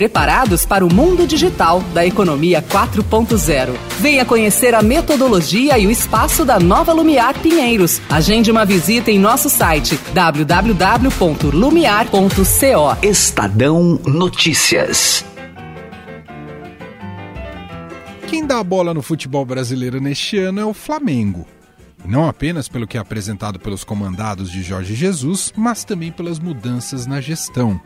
preparados para o mundo digital da economia 4.0. Venha conhecer a metodologia e o espaço da Nova Lumiar Pinheiros. Agende uma visita em nosso site www.lumiar.co. Estadão Notícias. Quem dá a bola no futebol brasileiro neste ano é o Flamengo. E não apenas pelo que é apresentado pelos comandados de Jorge Jesus, mas também pelas mudanças na gestão.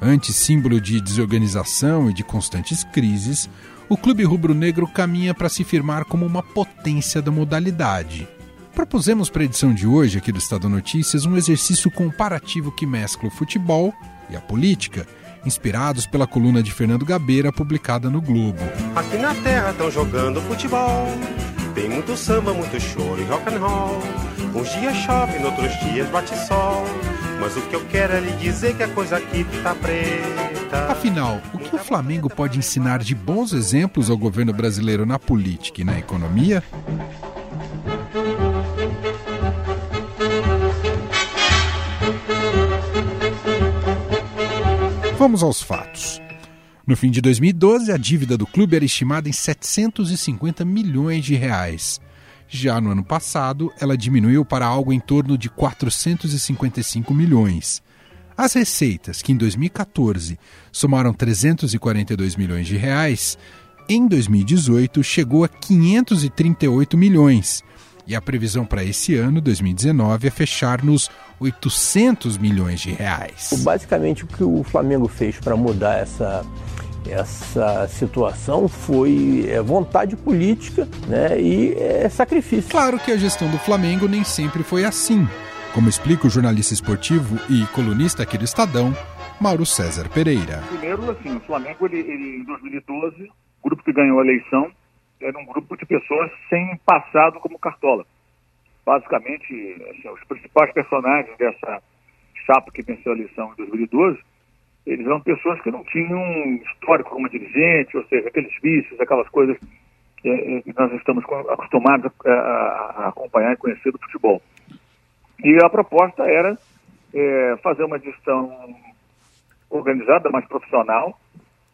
Antes símbolo de desorganização e de constantes crises, o clube rubro-negro caminha para se firmar como uma potência da modalidade. Propusemos para a edição de hoje aqui do Estado Notícias um exercício comparativo que mescla o futebol e a política inspirados pela coluna de Fernando Gabeira publicada no Globo. Aqui na terra estão jogando futebol. Tem muito samba, muito choro e rock and roll. Uns dias chove, outros dias bate sol. Mas o que eu quero é lhe dizer que a coisa aqui tá preta. Afinal, o que o Flamengo pode ensinar de bons exemplos ao governo brasileiro na política e na economia? Vamos aos fatos. No fim de 2012, a dívida do clube era estimada em 750 milhões de reais. Já no ano passado, ela diminuiu para algo em torno de 455 milhões. As receitas, que em 2014 somaram 342 milhões de reais, em 2018 chegou a 538 milhões. E a previsão para esse ano, 2019, é fechar nos 800 milhões de reais. Basicamente, o que o Flamengo fez para mudar essa, essa situação foi é, vontade política né, e é, sacrifício. Claro que a gestão do Flamengo nem sempre foi assim, como explica o jornalista esportivo e colunista aqui do Estadão, Mauro César Pereira. Primeiro, assim, o Flamengo, ele, ele, em 2012, o grupo que ganhou a eleição era um grupo de pessoas sem passado como cartola basicamente, assim, os principais personagens dessa chapa que venceu a eleição em 2012, eles eram pessoas que não tinham histórico como dirigente, ou seja, aqueles vícios, aquelas coisas é, que nós estamos acostumados a, a, acompanhar e conhecer do futebol. E a proposta era é, fazer uma gestão organizada, mais profissional,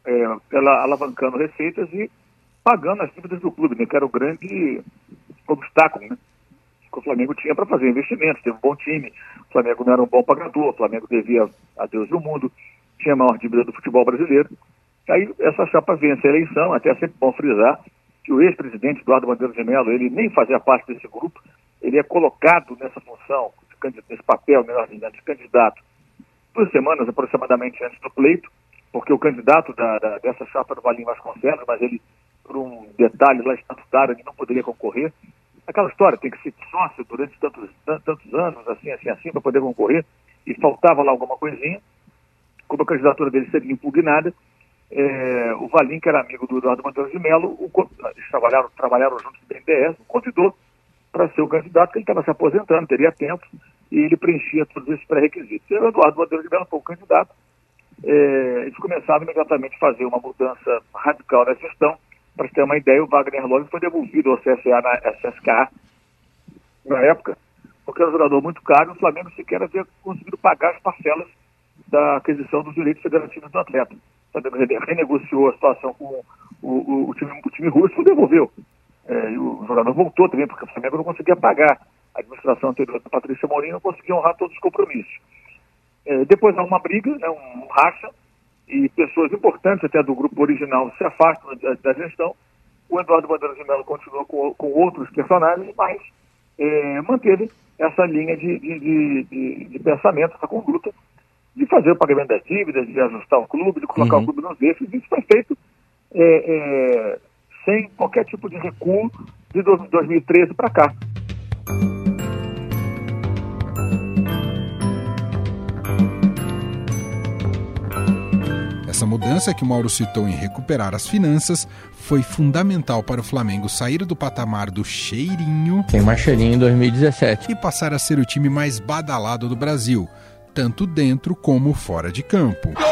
é, ela alavancando receitas e pagando as dívidas do clube, né, que era o grande obstáculo, né? que o Flamengo tinha para fazer investimentos, teve um bom time, o Flamengo não era um bom pagador, o Flamengo devia a Deus e o mundo, tinha a maior dívida do futebol brasileiro. Aí essa chapa vence a eleição, até é sempre bom frisar que o ex-presidente Eduardo Bandeira de Mello, ele nem fazia parte desse grupo, ele é colocado nessa função, nesse papel, melhor dizendo, de candidato, duas semanas aproximadamente antes do pleito, porque o candidato da, da, dessa chapa era o Valinho Vasconcelos, mas ele, por um detalhe lá estatutário, ele não poderia concorrer aquela história, tem que ser sócio durante tantos, tantos anos, assim, assim, assim, para poder concorrer, e faltava lá alguma coisinha, como a candidatura dele seria impugnada, é, o Valim, que era amigo do Eduardo Monteiro de Mello, o, eles trabalharam, trabalharam juntos no BNDES, o convidou para ser o candidato, que ele estava se aposentando, teria tempo, e ele preenchia todos esses pré-requisitos. O Eduardo Monteiro de Mello foi o candidato, é, eles começaram imediatamente a fazer uma mudança radical na gestão, para ter uma ideia, o Wagner Love foi devolvido ao CSA na SSK na época, porque era um jogador muito caro e o Flamengo sequer havia conseguido pagar as parcelas da aquisição dos direitos federativos do atleta. Flamengo renegociou a situação com o, o, o, time, o time russo e devolveu. É, e o jogador voltou também, porque o Flamengo não conseguia pagar. A administração anterior da Patrícia Mourinho não conseguia honrar todos os compromissos. É, depois há uma briga, né, um racha, e pessoas importantes até do grupo original se afastam da, da gestão. O Eduardo Bandeira de Mello continuou com, com outros personagens, mas é, manteve essa linha de, de, de, de, pensamento, essa conduta, de fazer o pagamento das dívidas, de ajustar o clube, de colocar uhum. o clube nos eixos. Isso foi feito é, é, sem qualquer tipo de recuo de 2013 para cá. Essa mudança que o Mauro citou em recuperar as finanças foi fundamental para o Flamengo sair do patamar do cheirinho. Tem mais cheirinho em 2017. E passar a ser o time mais badalado do Brasil, tanto dentro como fora de campo. Gol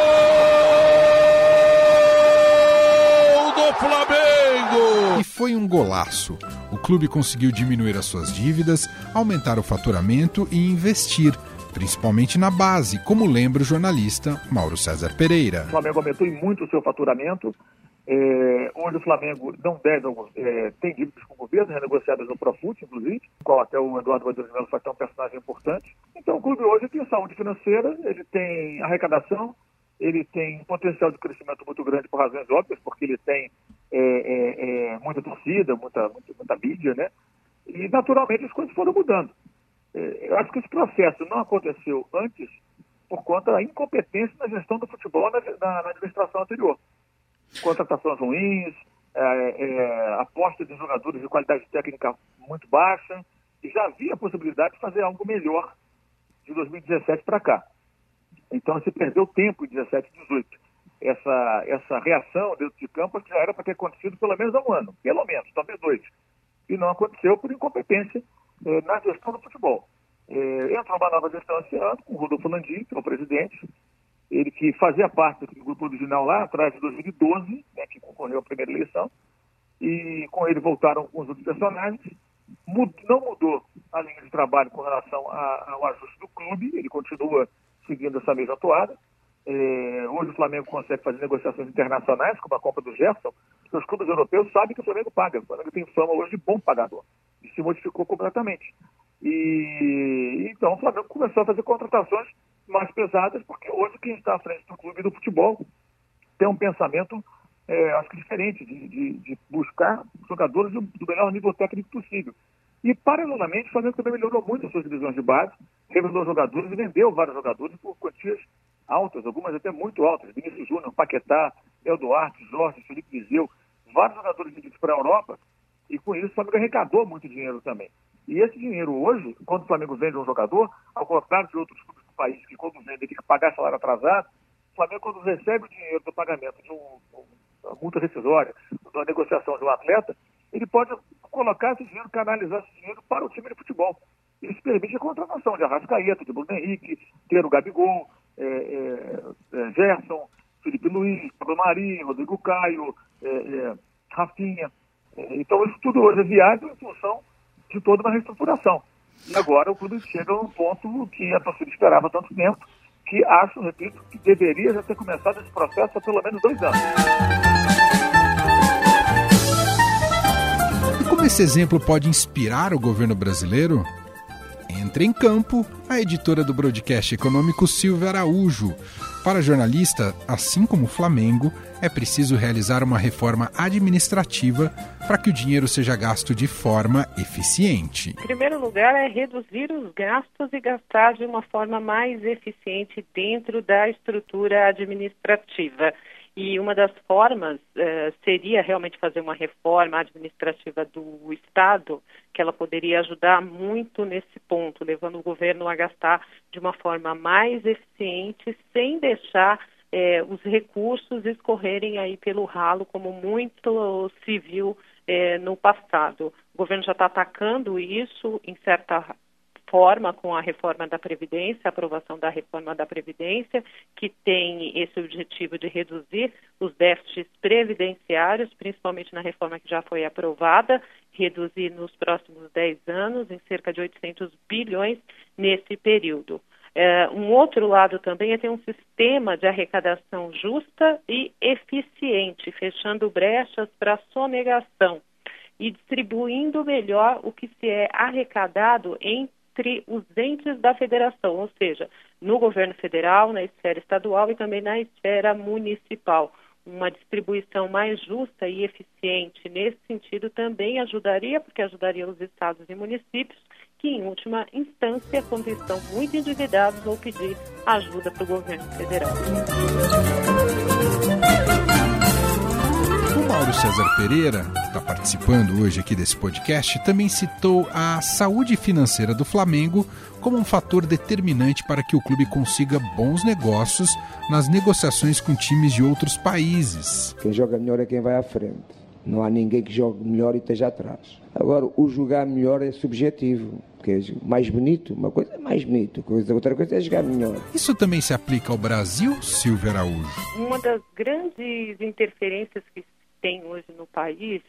do Flamengo! E foi um golaço. O clube conseguiu diminuir as suas dívidas, aumentar o faturamento e investir principalmente na base, como lembra o jornalista Mauro César Pereira. O Flamengo aumentou muito o seu faturamento. É, hoje o Flamengo não deve, é, tem dívidas com o governo, renegociadas no Profut, inclusive, qual até o Eduardo de Melo faz um personagem importante. Então o clube hoje tem saúde financeira, ele tem arrecadação, ele tem um potencial de crescimento muito grande por razões óbvias, porque ele tem é, é, é muita torcida, muita, muita, muita mídia, né? E naturalmente as coisas foram mudando. É, eu acho que esse processo não aconteceu antes por conta da incompetência na gestão do futebol na, na, na administração anterior. Contratações ruins, é, é, aposta de jogadores de qualidade técnica muito baixa, e já havia a possibilidade de fazer algo melhor de 2017 para cá. Então se perdeu tempo em 17 e 18. Essa, essa reação dentro de campo já era para ter acontecido pelo menos há um ano, pelo menos, talvez dois. E não aconteceu por incompetência eh, na gestão do futebol. Eh, entrou uma nova gestão esse ano, com o Rodolfo Landim, que é o presidente, ele que fazia parte do grupo original lá atrás de 2012, né, que concorreu à primeira eleição, e com ele voltaram alguns outros personagens. Não mudou a linha de trabalho com relação a, ao ajuste do clube, ele continua seguindo essa mesma toada. É, hoje o Flamengo consegue fazer negociações internacionais, como a compra do Gerson, porque os clubes europeus sabem que o Flamengo paga. O Flamengo tem fama hoje de bom pagador se modificou completamente. E então o Flamengo começou a fazer contratações mais pesadas, porque hoje quem está à frente do clube do futebol tem um pensamento, é, acho que diferente, de, de, de buscar jogadores do, do, melhor nível técnico possível. E, paralelamente, o Flamengo também melhorou muito as suas divisões de base, revelou jogadores e vendeu vários jogadores por quantias altas, algumas até muito altas. Vinícius Júnior, Paquetá, El Duarte, Jorge, Felipe Viseu, vários jogadores vendidos para a Europa e com isso o Flamengo arrecadou muito dinheiro também. E esse dinheiro hoje, quando o Flamengo vende um jogador, ao contrário de outros clubes país que quando vendem tem que pagar salário atrasado, o Flamengo quando recebe o dinheiro do pagamento de um, uma multa rescisória, uma negociação de um atleta, ele pode colocar esse dinheiro, canalizar esse dinheiro para o time de futebol. Isso permite a contratação de Arrascaeta, de Bruno Henrique, ter o Gabigol, é, é, é, Gerson, Felipe Luiz, Pablo Mari, Rodrigo Caio, é, é, Rafinha. Então, isso tudo hoje é viável em função de toda uma reestruturação. E agora o clube chega a um ponto que a torcida esperava tanto tempo, que acho, repito, que deveria já ter começado esse processo há pelo menos dois anos. E como esse exemplo pode inspirar o governo brasileiro? Entra em campo a editora do broadcast econômico Silvia Araújo. Para jornalista, assim como o Flamengo, é preciso realizar uma reforma administrativa para que o dinheiro seja gasto de forma eficiente. Em primeiro lugar, é reduzir os gastos e gastar de uma forma mais eficiente dentro da estrutura administrativa. E uma das formas uh, seria realmente fazer uma reforma administrativa do Estado, que ela poderia ajudar muito nesse ponto, levando o governo a gastar de uma forma mais eficiente, sem deixar eh, os recursos escorrerem aí pelo ralo, como muito se viu eh, no passado. O governo já está atacando isso em certa forma com a reforma da Previdência, a aprovação da reforma da Previdência, que tem esse objetivo de reduzir os déficits previdenciários, principalmente na reforma que já foi aprovada, reduzir nos próximos 10 anos em cerca de 800 bilhões nesse período. É, um outro lado também é ter um sistema de arrecadação justa e eficiente, fechando brechas para sonegação e distribuindo melhor o que se é arrecadado em entre os entes da federação, ou seja, no governo federal, na esfera estadual e também na esfera municipal. Uma distribuição mais justa e eficiente nesse sentido também ajudaria, porque ajudaria os estados e municípios que, em última instância, quando estão muito endividados, vão pedir ajuda para o governo federal. Mauro César Pereira, que está participando hoje aqui desse podcast, também citou a saúde financeira do Flamengo como um fator determinante para que o clube consiga bons negócios nas negociações com times de outros países. Quem joga melhor é quem vai à frente. Não há ninguém que jogue melhor e esteja atrás. Agora, o jogar melhor é subjetivo. Porque é mais bonito, uma coisa é mais bonito, outra coisa é jogar melhor. Isso também se aplica ao Brasil, Silvio Araújo? Uma das grandes interferências que tem hoje no país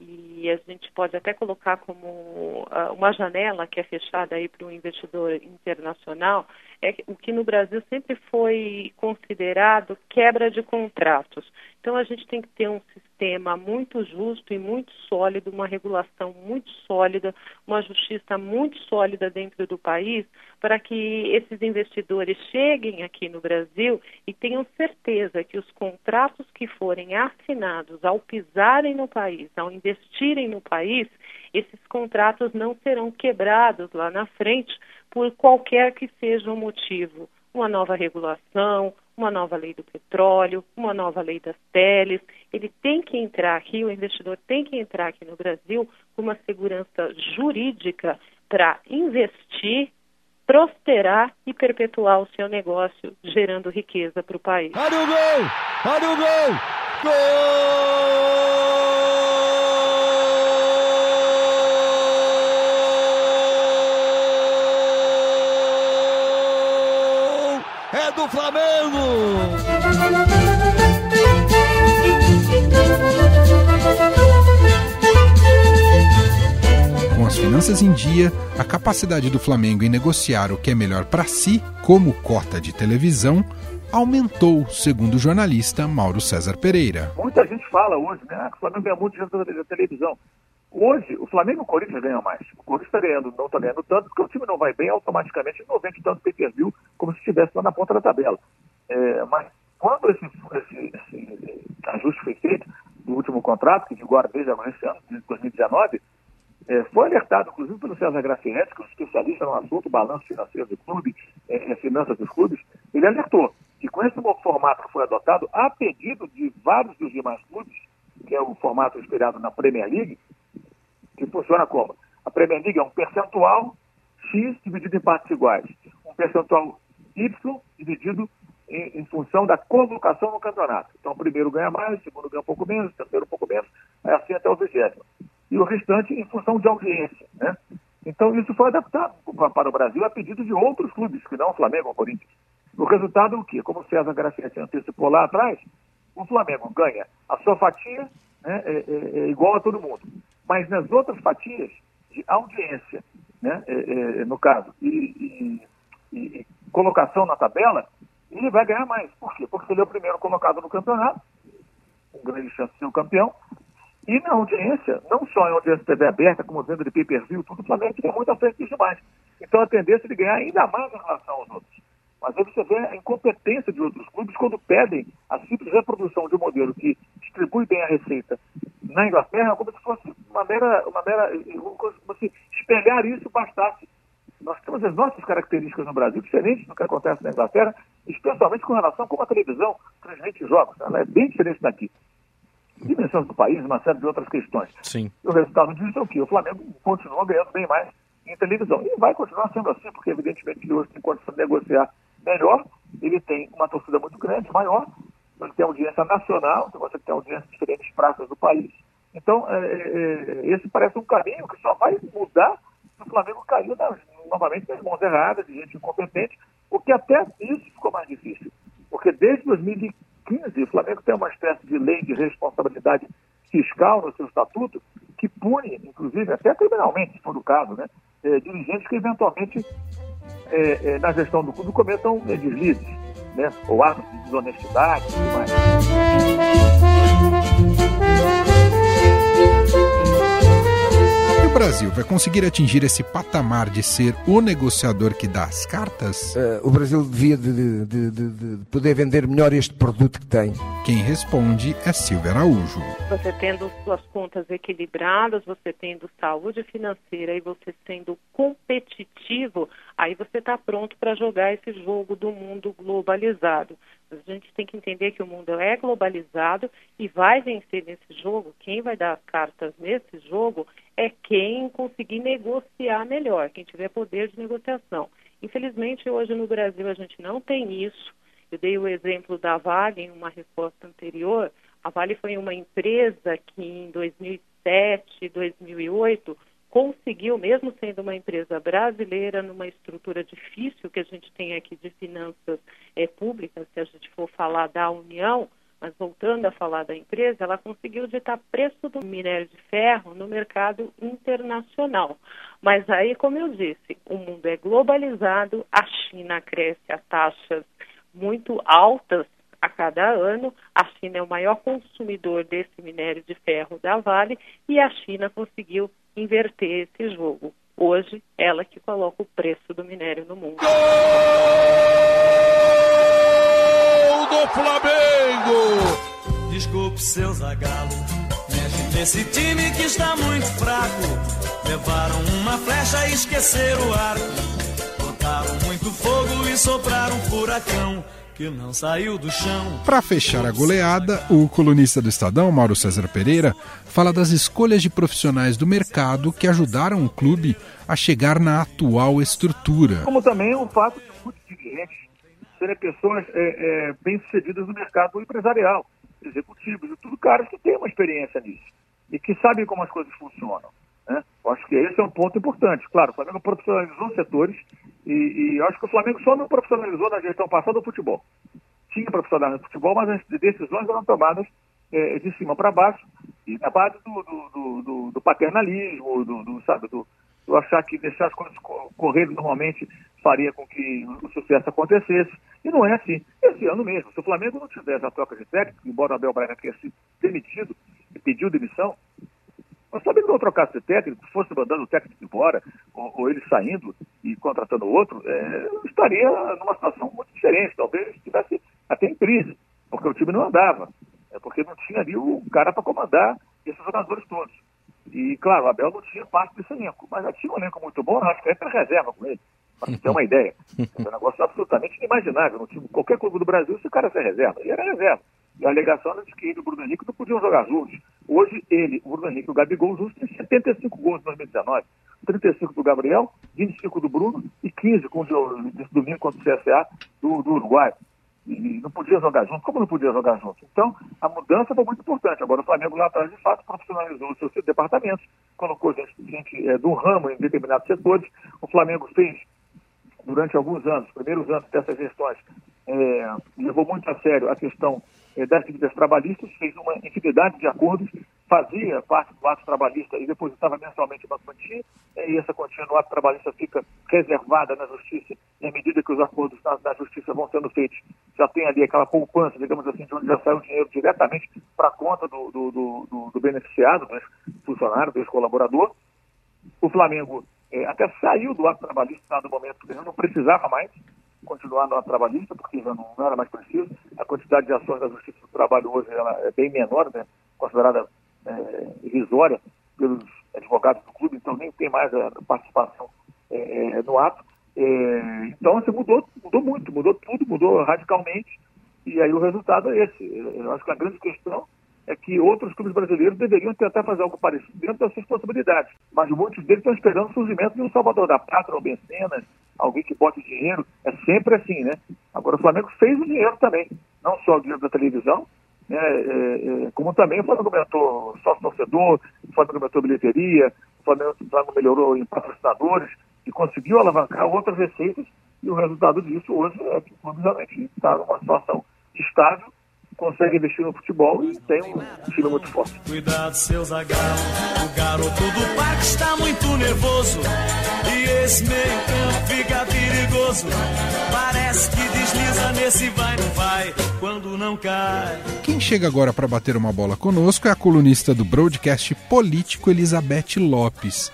e a gente pode até colocar como uh, uma janela que é fechada aí para o investidor internacional, é o que no Brasil sempre foi considerado quebra de contratos. Então a gente tem que ter um sistema muito justo e muito sólido, uma regulação muito sólida, uma justiça muito sólida dentro do país, para que esses investidores cheguem aqui no Brasil e tenham certeza que os contratos que forem assinados ao pisarem no país, ao investirem no país, esses contratos não serão quebrados lá na frente por qualquer que seja o motivo. Uma nova regulação, uma nova lei do petróleo, uma nova lei das teles. Ele tem que entrar aqui, o investidor tem que entrar aqui no Brasil com uma segurança jurídica para investir, prosperar e perpetuar o seu negócio, gerando riqueza para o país. Olha o gol! Olha o gol! Gol! Do Flamengo! Com as finanças em dia, a capacidade do Flamengo em negociar o que é melhor para si, como cota de televisão, aumentou, segundo o jornalista Mauro César Pereira. Muita gente fala hoje né, que o Flamengo ganha muito dinheiro da televisão. Hoje, o Flamengo e o Corinthians ganham mais. O Corinthians está ganhando, não está ganhando tanto, porque o time não vai bem, automaticamente não vende tanto pay per view como se estivesse lá na ponta da tabela. É, mas quando esse, esse, esse, ajuste foi feito no último contrato, que agora desde agora esse ano, de 2019, é, foi alertado, inclusive, pelo César Gracietti, que é um especialista no assunto, balanço financeiro do clube, é, é, finanças dos clubes, ele alertou que com esse novo formato que foi adotado, a pedido de vários dos demais clubes, que é o formato inspirado na Premier League, que funciona como? A Premier é um percentual X dividido em partes iguais, um percentual Y dividido em, em, função da colocação no campeonato. Então, o primeiro ganha mais, o segundo ganha um pouco menos, o terceiro um pouco menos, é assim até o vigésimo. E o restante em função de audiência. Né? Então, isso foi adaptado para o Brasil a pedido de outros clubes, que não o Flamengo ou Corinthians. O resultado é o quê? Como o César Grafietti antecipou lá atrás, o Flamengo ganha a sua fatia né, é, é, é igual a todo mundo. Mas nas outras fatias de audiência, né, é, é, no caso, e, e, e, colocação na tabela, ele vai ganhar mais. Por quê? Porque ele é o primeiro colocado no campeonato, com grande chance de ser o campeão, e na audiência, não só em audiência TV aberta, como venda de pay-per-view, tudo, o Flamengo fica muito à frente disso mais. Então a tendência é de ganhar ainda mais em relação aos outros. Mas aí você vê a incompetência de outros clubes quando pedem a simples reprodução de um modelo que distribui bem a receita na Inglaterra, como se fosse uma mera, uma mera como se espelhar isso bastasse. Nós temos as nossas características no Brasil diferentes do que acontece na Inglaterra, especialmente com relação a como a televisão transmite jogos. Ela é bem diferente daqui. Dimensões do país, uma série de outras questões. Sim. E o resultado disso é o quê? O Flamengo continua ganhando bem mais em televisão. E vai continuar sendo assim, porque evidentemente ele hoje tem condição de negociar melhor, ele tem uma torcida muito grande, maior, ele tem audiência nacional, então você tem audiência em diferentes praças do país. Então, é, é, é, esse parece um caminho que só vai mudar se o Flamengo cair nas, novamente nas mãos erradas, de gente incompetente, porque até isso ficou mais difícil. Porque desde 2015 o Flamengo tem uma espécie de lei de responsabilidade fiscal no seu estatuto que pune, inclusive, até criminalmente, se for o caso, né, é, dirigentes que eventualmente é, é, na gestão do clube cometam é, deslizes, né? ou atos de desonestidade e tudo mais. Brasil vai conseguir atingir esse patamar de ser o negociador que dá as cartas? Uh, o Brasil devia de, de, de, de, poder vender melhor este produto que tem. Quem responde é Silvia Araújo. Você tendo suas contas equilibradas, você tendo saúde financeira e você sendo competitivo, aí você está pronto para jogar esse jogo do mundo globalizado. A gente tem que entender que o mundo é globalizado e vai vencer nesse jogo. Quem vai dar as cartas nesse jogo é quem conseguir negociar melhor, quem tiver poder de negociação. Infelizmente, hoje no Brasil a gente não tem isso. Eu dei o exemplo da Vale em uma resposta anterior. A Vale foi uma empresa que em 2007, 2008 conseguiu, mesmo sendo uma empresa brasileira, numa estrutura difícil que a gente tem aqui de finanças é, públicas, se a gente for falar da União, mas voltando a falar da empresa, ela conseguiu ditar preço do minério de ferro no mercado internacional. Mas aí, como eu disse, o mundo é globalizado, a China cresce a taxas muito altas a cada ano. A China é o maior consumidor desse minério de ferro da Vale e a China conseguiu inverter esse jogo. Hoje, ela que coloca o preço do minério no mundo. Gol do Flamengo! Desculpe, seu Zagalo, mexe nesse time que está muito fraco. Levaram uma flecha e esqueceram o arco. Botaram muito fogo e sopraram um furacão que não saiu do chão. Para fechar a goleada, o colunista do Estadão, Mauro César Pereira, fala das escolhas de profissionais do mercado que ajudaram o clube a chegar na atual estrutura. Como também o fato de muitos dirigentes serem pessoas é, é, bem-sucedidas no mercado empresarial, executivos, e tudo caras que têm uma experiência nisso e que sabem como as coisas funcionam. Né? Acho que esse é um ponto importante. Claro, o Flamengo profissionalizou setores e, e acho que o Flamengo só não profissionalizou na gestão passada o futebol. Tinha profissionais no futebol, mas as decisões eram tomadas é, de cima para baixo e na base do, do, do, do paternalismo, do, do, sabe, do, do achar que deixar as coisas correrem normalmente faria com que o sucesso acontecesse. E não é assim. Esse ano mesmo, se o Flamengo não tivesse a troca de técnico, embora o Abel Braga tenha sido demitido e pediu demissão, mas se o não trocasse de técnico, fosse mandando o técnico embora, ou, ou ele saindo e contratando outro, é, estaria numa situação muito diferente. Talvez estivesse até em crise, porque o time não andava. É porque não tinha ali o cara para comandar esses jogadores todos. E, claro, o Abel não tinha parte desse elenco, mas já tinha um elenco muito bom, acho que era reserva com ele, para ter uma ideia. É um negócio absolutamente inimaginável. No time, qualquer clube do Brasil, se o cara ser reserva, ele era reserva. E a alegação era de que ele e o Bruno Henrique não podiam jogar juntos. Hoje, ele, o Bruno Henrique e o Gabigol juntos têm 75 gols em 2019. 35 do Gabriel, 25 do Bruno e 15 com o domingo contra o CSA do, do Uruguai. E não podia jogar junto. Como não podia jogar junto? Então, a mudança foi muito importante. Agora, o Flamengo lá atrás, de fato, profissionalizou os seus departamentos, colocou gente, gente é, do ramo em determinados setores. O Flamengo fez, durante alguns anos, primeiros anos dessas gestões, é, levou muito a sério a questão é, das dívidas trabalhistas, fez uma infinidade de acordos, fazia parte do ato trabalhista e depositava mensalmente uma quantia, é, e essa quantia no ato trabalhista fica reservada na justiça, e à medida que os acordos na, na justiça vão sendo feitos, já tem ali aquela poupança, digamos assim, de onde já sai o dinheiro diretamente para a conta do, do, do, do, beneficiado, do funcionário, do ex-colaborador. O Flamengo é, até saiu do ato trabalhista no momento que não precisava mais, continuar no trabalhista, porque já não, não, era mais preciso. A quantidade de ações da Justiça do Trabalho hoje ela é bem menor, né? considerada é, irrisória pelos advogados do clube, então nem tem mais a participação é, é no ato. É, então, assim, mudou, mudou muito, mudou tudo, mudou radicalmente, e aí o resultado é esse. Eu acho que a grande questão é que outros clubes brasileiros deveriam tentar fazer algo parecido dentro das suas possibilidades. Mas muitos deles estão esperando o surgimento de um Salvador da Pátria ou Bencenas, alguém que bote dinheiro. É sempre assim, né? Agora o Flamengo fez o dinheiro também. Não só o dinheiro da televisão, né? É, é, como também o Flamengo aumentou sócio-torcedor, o Flamengo aumentou bilheteria, o Flamengo, o Flamengo melhorou em patrocinadores e conseguiu alavancar outras receitas. E o resultado disso hoje é que o clube realmente está numa situação estável consegue investir no futebol e tem um time muito forte. Cuidado, seu Zagallo, o garoto do parque está muito nervoso e esse meio campo fica perigoso. Parece que desliza nesse vai não vai quando não cai. Quem chega agora para bater uma bola conosco é a colunista do broadcast político Elizabeth Lopes.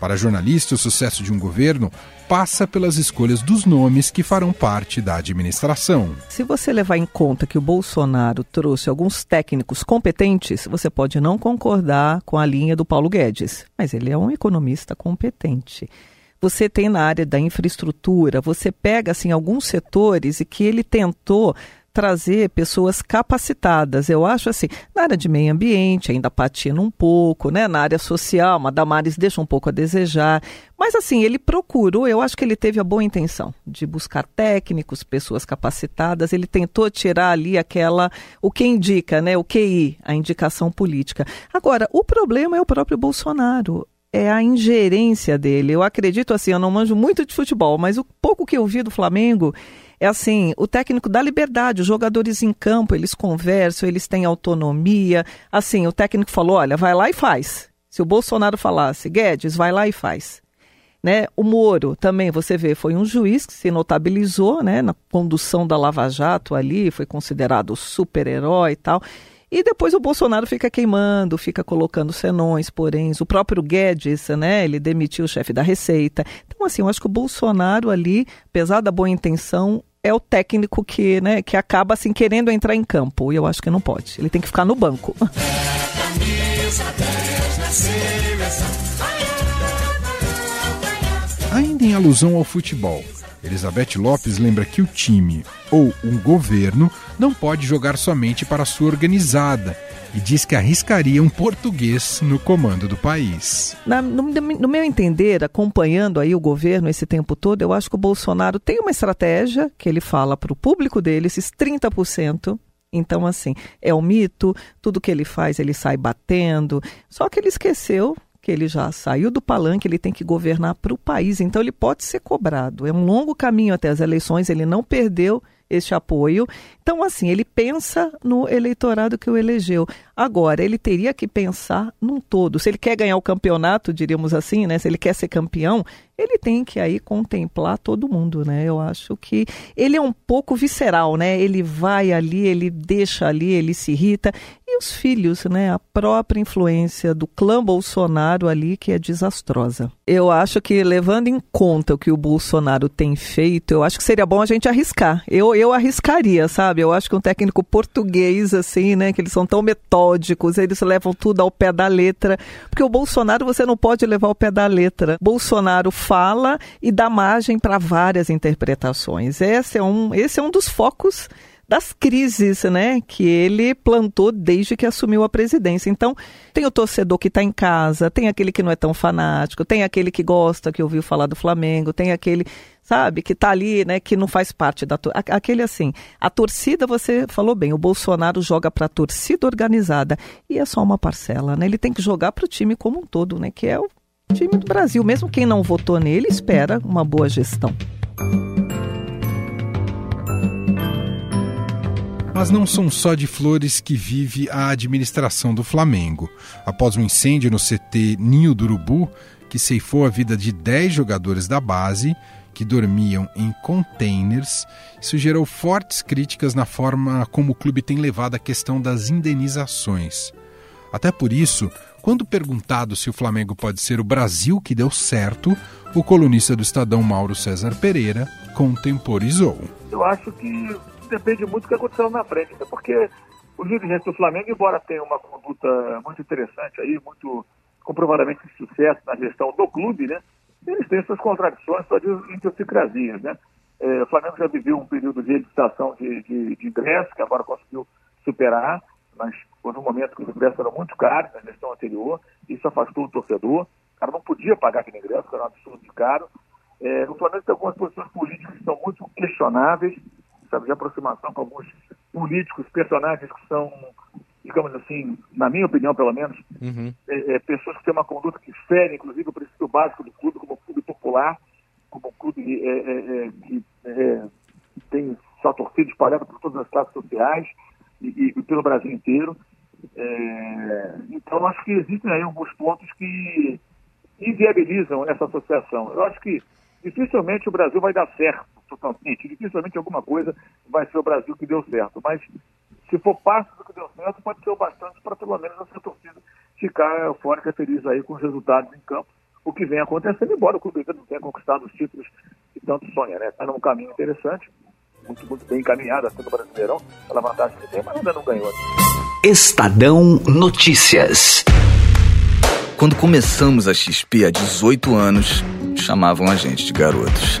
Para jornalista, o sucesso de um governo passa pelas escolhas dos nomes que farão parte da administração. Se você levar em conta que o Bolsonaro trouxe alguns técnicos competentes, você pode não concordar com a linha do Paulo Guedes, mas ele é um economista competente. Você tem na área da infraestrutura, você pega assim alguns setores e que ele tentou trazer pessoas capacitadas. Eu acho assim, na área de meio ambiente ainda patina um pouco, né? Na área social, a Damares deixa um pouco a desejar. Mas assim, ele procurou, eu acho que ele teve a boa intenção de buscar técnicos, pessoas capacitadas, ele tentou tirar ali aquela, o que indica, né? O QI, a indicação política. Agora, o problema é o próprio Bolsonaro é a ingerência dele. Eu acredito assim, eu não manjo muito de futebol, mas o pouco que eu vi do Flamengo é assim, o técnico dá liberdade, os jogadores em campo, eles conversam, eles têm autonomia. Assim, o técnico falou, olha, vai lá e faz. Se o Bolsonaro falasse, Guedes, vai lá e faz. Né? O Moro também, você vê, foi um juiz que se notabilizou né, na condução da Lava Jato ali, foi considerado super-herói e tal. E depois o Bolsonaro fica queimando, fica colocando senões, porém, o próprio Guedes, né, ele demitiu o chefe da Receita. Então, assim, eu acho que o Bolsonaro ali, apesar da boa intenção, é o técnico que, né, que acaba assim querendo entrar em campo. E eu acho que não pode. Ele tem que ficar no banco. Ainda em alusão ao futebol, Elizabeth Lopes lembra que o time ou um governo não pode jogar somente para sua organizada e diz que arriscaria um português no comando do país. Na, no, no, meu entender, acompanhando aí o governo esse tempo todo, eu acho que o Bolsonaro tem uma estratégia que ele fala para o público dele, esses 30%. Então, assim, é um mito, tudo que ele faz ele sai batendo. Só que ele esqueceu que ele já saiu do palanque, ele tem que governar para o país, então ele pode ser cobrado. É um longo caminho até as eleições, ele não perdeu este apoio. Então, assim, ele pensa no eleitorado que o elegeu. Agora, ele teria que pensar num todo. Se ele quer ganhar o campeonato, diríamos assim, né? Se ele quer ser campeão, ele tem que aí contemplar todo mundo, né? Eu acho que ele é um pouco visceral, né? Ele vai ali, ele deixa ali, ele se irrita. E os filhos, né? A própria influência do clã Bolsonaro ali que é desastrosa. Eu acho que levando em conta o que o Bolsonaro tem feito, eu acho que seria bom a gente arriscar. Eu, eu arriscaria, sabe? Eu acho que um técnico português, assim, né? Que eles são tão metódicos, eles levam tudo ao pé da letra. Porque o Bolsonaro você não pode levar ao pé da letra. Bolsonaro fala e dá margem para várias interpretações. Esse é um, esse é um dos focos das crises, né, que ele plantou desde que assumiu a presidência. Então, tem o torcedor que está em casa, tem aquele que não é tão fanático, tem aquele que gosta, que ouviu falar do Flamengo, tem aquele, sabe, que está ali, né, que não faz parte da aquele assim. A torcida, você falou bem, o Bolsonaro joga para a torcida organizada e é só uma parcela, né? Ele tem que jogar para o time como um todo, né, que é o time do Brasil. Mesmo quem não votou nele espera uma boa gestão. Mas não são só de flores que vive a administração do Flamengo. Após um incêndio no CT Ninho do Urubu, que ceifou a vida de 10 jogadores da base, que dormiam em containers, isso gerou fortes críticas na forma como o clube tem levado a questão das indenizações. Até por isso, quando perguntado se o Flamengo pode ser o Brasil que deu certo, o colunista do Estadão Mauro César Pereira contemporizou. Eu acho que depende muito do que aconteceu na frente, né? porque os dirigentes do Flamengo, embora tenham uma conduta muito interessante aí, muito comprovadamente de sucesso na gestão do clube, né? Eles têm suas contradições, suas idiosincrasias, né? É, o Flamengo já viveu um período de editação de, de, de ingresso, que agora conseguiu superar, mas foi um momento que os ingressos eram muito caros na gestão anterior, isso afastou o torcedor, o cara não podia pagar aquele ingresso, que era um absurdo de caro. É, o Flamengo tem algumas posições políticas que são muito questionáveis, sabe, de aproximação com alguns políticos, personagens que são, digamos assim, na minha opinião pelo menos, uhum. é, é, pessoas que têm uma conduta que fere, inclusive, o princípio básico do clube, como um clube popular, como um clube é, é, é que tem sua torcida espalhada por todas as classes sociais, e, e pelo Brasil inteiro. É, então, acho que existem aí alguns pontos que inviabilizam essa associação. Eu acho que dificilmente o Brasil vai dar certo totalmente, dificilmente alguma coisa vai ser o Brasil que deu certo, mas se for parte do que deu certo, pode ser o bastante para pelo menos essa torcida ficar eufórica, feliz aí com os resultados em campo, o que vem acontecendo, embora o clube não tenha conquistado os títulos que tanto sonha, né? Está num caminho interessante, muito, muito bem encaminhada até no Brasileirão, pela vantagem que tem, mas ainda não ganhou. Estadão Notícias. Quando começamos a XP há 18 anos, chamavam a gente de garotos.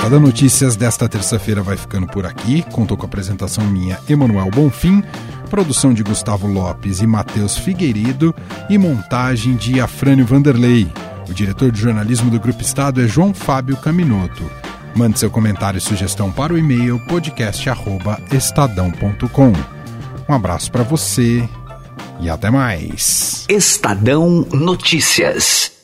Estadão Notícias desta terça-feira vai ficando por aqui. Contou com a apresentação minha, Emanuel Bonfim, produção de Gustavo Lopes e Matheus Figueiredo e montagem de Afrânio Vanderlei. O diretor de jornalismo do Grupo Estado é João Fábio Caminoto. Mande seu comentário e sugestão para o e-mail podcast@estadão.com. Um abraço para você e até mais. Estadão Notícias.